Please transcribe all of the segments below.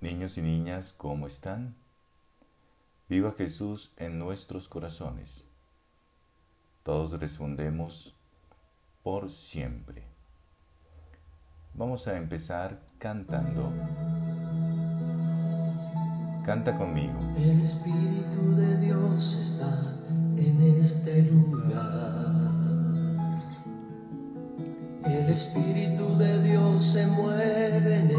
Niños y niñas, ¿cómo están? Viva Jesús en nuestros corazones. Todos respondemos por siempre. Vamos a empezar cantando. Canta conmigo. El Espíritu de Dios está en este lugar. El Espíritu de Dios se mueve en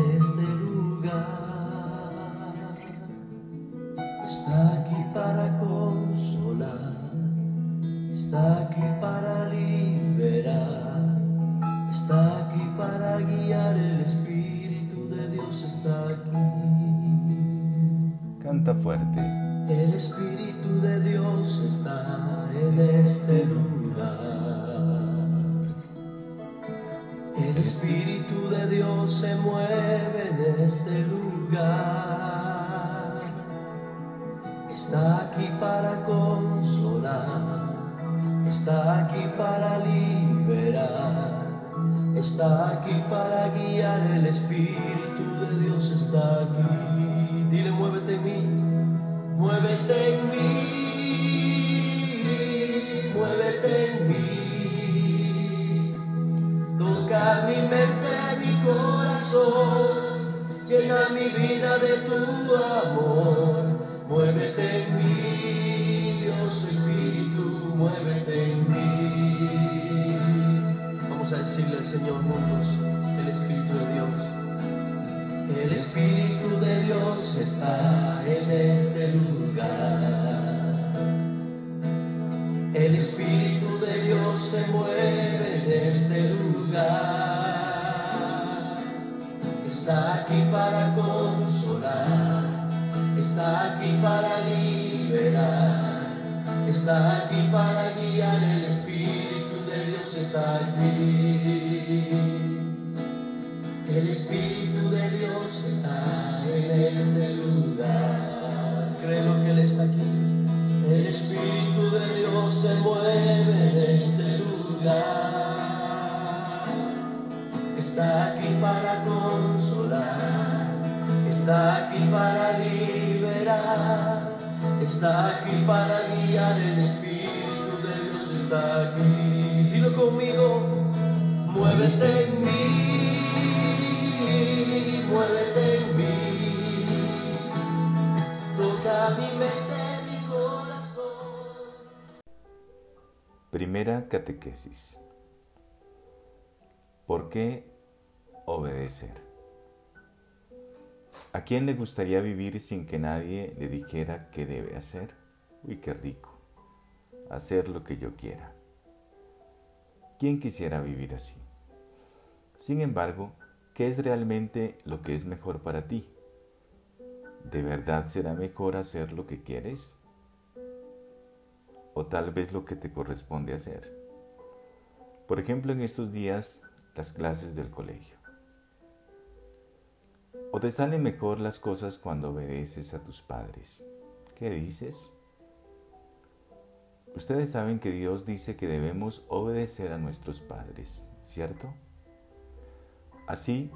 guiar. El Espíritu de Dios está aquí. Canta fuerte. El Espíritu de Dios está en este lugar. El Espíritu de Dios se mueve en este lugar. Está aquí para consolar, está aquí para liberar, está aquí para guiar. El Espíritu de Dios está aquí. Dile, muévete en mí, muévete en mí, muévete en mí. Toca mi mente, mi corazón, llena mi vida de tu amor. Muévete en mí, decirle al Señor juntos, el Espíritu de Dios. El Espíritu de Dios está en este lugar. El Espíritu de Dios se mueve en este lugar. Está aquí para consolar, está aquí para liberar, está aquí para guiar. El Espíritu de Dios está aquí. Se mueve en este lugar. Está aquí para consolar, está aquí para liberar, está aquí para guiar. El Espíritu de Dios está aquí. Dilo conmigo, muévete en mí, muévete en mí, toca mi mente, Primera catequesis. ¿Por qué obedecer? ¿A quién le gustaría vivir sin que nadie le dijera qué debe hacer? Uy, qué rico. Hacer lo que yo quiera. ¿Quién quisiera vivir así? Sin embargo, ¿qué es realmente lo que es mejor para ti? ¿De verdad será mejor hacer lo que quieres? ¿O tal vez lo que te corresponde hacer? Por ejemplo, en estos días, las clases del colegio. ¿O te salen mejor las cosas cuando obedeces a tus padres? ¿Qué dices? Ustedes saben que Dios dice que debemos obedecer a nuestros padres, ¿cierto? Así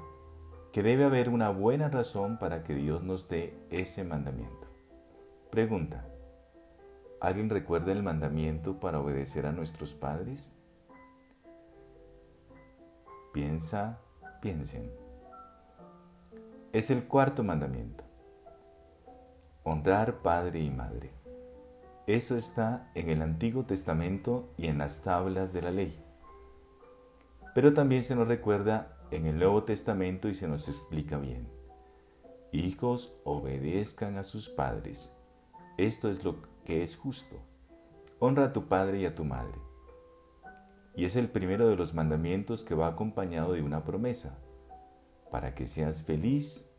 que debe haber una buena razón para que Dios nos dé ese mandamiento. Pregunta, ¿alguien recuerda el mandamiento para obedecer a nuestros padres? Piensa, piensen. Es el cuarto mandamiento. Honrar padre y madre. Eso está en el Antiguo Testamento y en las tablas de la ley. Pero también se nos recuerda en el Nuevo Testamento y se nos explica bien. Hijos, obedezcan a sus padres. Esto es lo que es justo. Honra a tu padre y a tu madre. Y es el primero de los mandamientos que va acompañado de una promesa, para que seas feliz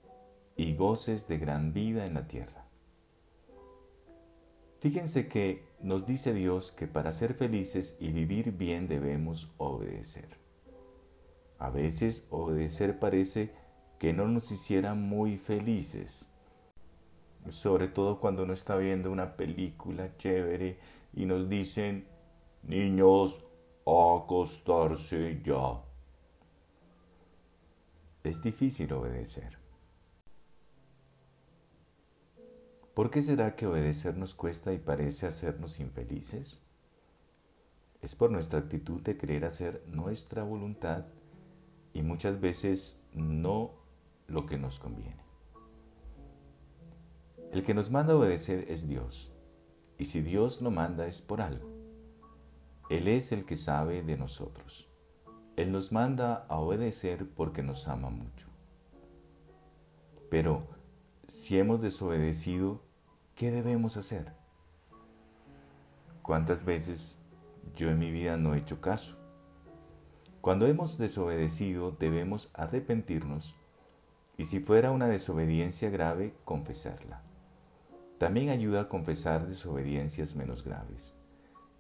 y goces de gran vida en la tierra. Fíjense que nos dice Dios que para ser felices y vivir bien debemos obedecer. A veces obedecer parece que no nos hiciera muy felices, sobre todo cuando uno está viendo una película chévere y nos dicen, niños, acostarse ya. Es difícil obedecer. ¿Por qué será que obedecer nos cuesta y parece hacernos infelices? Es por nuestra actitud de querer hacer nuestra voluntad y muchas veces no lo que nos conviene. El que nos manda a obedecer es Dios, y si Dios lo manda es por algo. Él es el que sabe de nosotros. Él nos manda a obedecer porque nos ama mucho. Pero si hemos desobedecido, ¿qué debemos hacer? ¿Cuántas veces yo en mi vida no he hecho caso? Cuando hemos desobedecido debemos arrepentirnos y si fuera una desobediencia grave, confesarla. También ayuda a confesar desobediencias menos graves.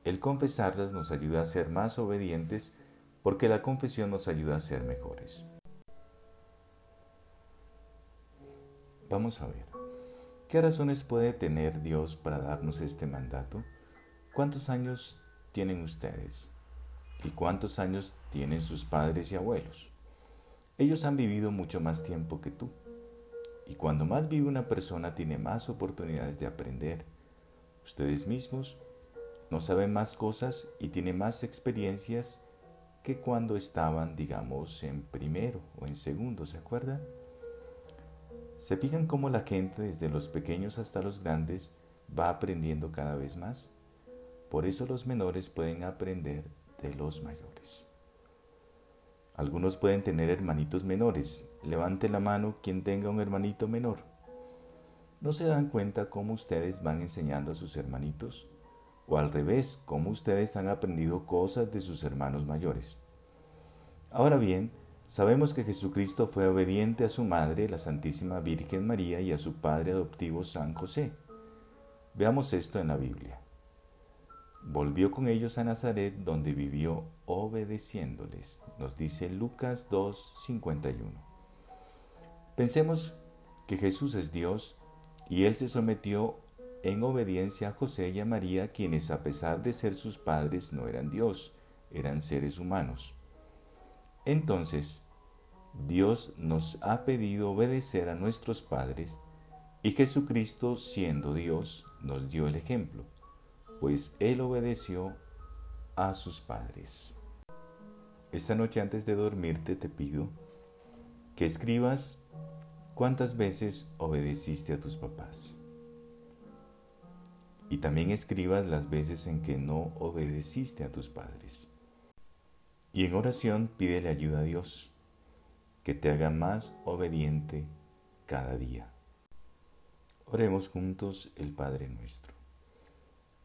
El confesarlas nos ayuda a ser más obedientes porque la confesión nos ayuda a ser mejores. Vamos a ver, ¿qué razones puede tener Dios para darnos este mandato? ¿Cuántos años tienen ustedes? ¿Y cuántos años tienen sus padres y abuelos? Ellos han vivido mucho más tiempo que tú. Y cuando más vive una persona tiene más oportunidades de aprender. Ustedes mismos no saben más cosas y tienen más experiencias que cuando estaban, digamos, en primero o en segundo, ¿se acuerdan? ¿Se fijan cómo la gente, desde los pequeños hasta los grandes, va aprendiendo cada vez más? Por eso los menores pueden aprender de los mayores. Algunos pueden tener hermanitos menores. Levante la mano quien tenga un hermanito menor. ¿No se dan cuenta cómo ustedes van enseñando a sus hermanitos? O al revés, cómo ustedes han aprendido cosas de sus hermanos mayores. Ahora bien, Sabemos que Jesucristo fue obediente a su madre, la Santísima Virgen María, y a su padre adoptivo San José. Veamos esto en la Biblia. Volvió con ellos a Nazaret, donde vivió obedeciéndoles, nos dice Lucas 2:51. Pensemos que Jesús es Dios y Él se sometió en obediencia a José y a María, quienes a pesar de ser sus padres no eran Dios, eran seres humanos. Entonces, Dios nos ha pedido obedecer a nuestros padres y Jesucristo, siendo Dios, nos dio el ejemplo, pues Él obedeció a sus padres. Esta noche antes de dormirte te pido que escribas cuántas veces obedeciste a tus papás. Y también escribas las veces en que no obedeciste a tus padres. Y en oración pídele ayuda a Dios, que te haga más obediente cada día. Oremos juntos el Padre nuestro.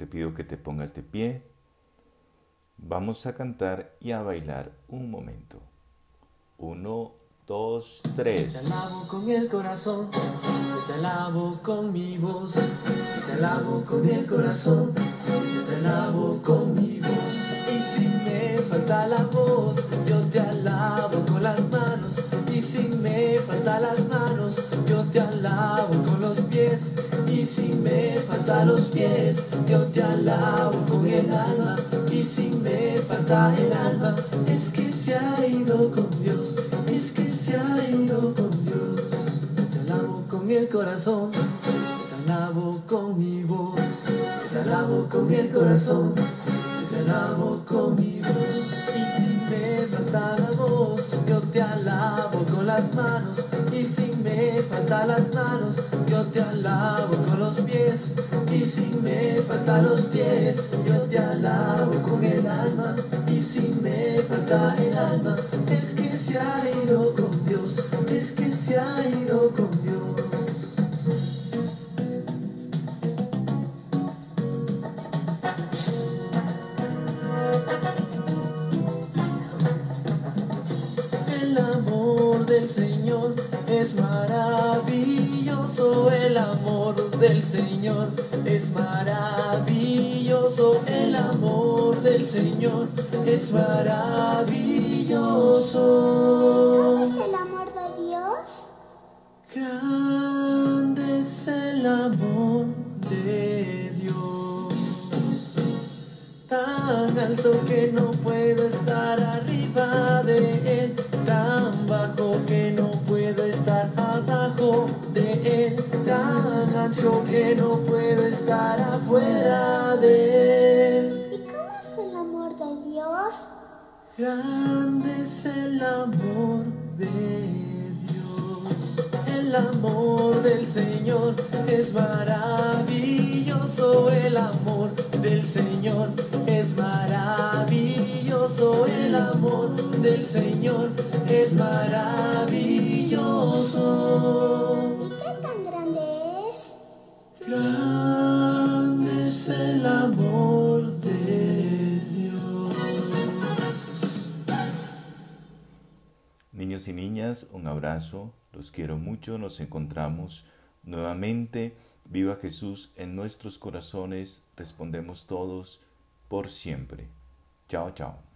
te pido que te pongas de pie. Vamos a cantar y a bailar un momento. Uno, dos, tres. Te alabo con el corazón, te alabo con mi voz, te alabo con el corazón, te alabo con mi voz. Y si me falta la voz, yo te alabo con las manos. Y si me falta las manos, yo te alabo los pies, yo te alabo con el alma. Y si me falta el alma, es que se ha ido con Dios. Es que se ha ido con Dios. Te alabo con el corazón, te alabo con mi voz. Te alabo con el corazón te alabo con mi voz. Y si me falta la voz, yo te alabo con las manos. Y si me falta las manos, yo te alabo con los pies. Y si me falta los pies, yo te alabo con el alma. Y si me falta el alma, es que se ha ido con del Señor es maravilloso, el amor del Señor es maravilloso. ¿Cómo es el amor de Dios? Grande es el amor de Dios, tan alto que no puedo estar arriba de él, tan bajo que ancho que no puedo estar afuera de él. ¿Y cómo es el amor de Dios? Grande es el amor de Dios. El amor del Señor es maravilloso. El amor del Señor es maravilloso. El amor del Señor es maravilloso. Niños y niñas, un abrazo, los quiero mucho, nos encontramos nuevamente. Viva Jesús en nuestros corazones, respondemos todos por siempre. Chao, chao.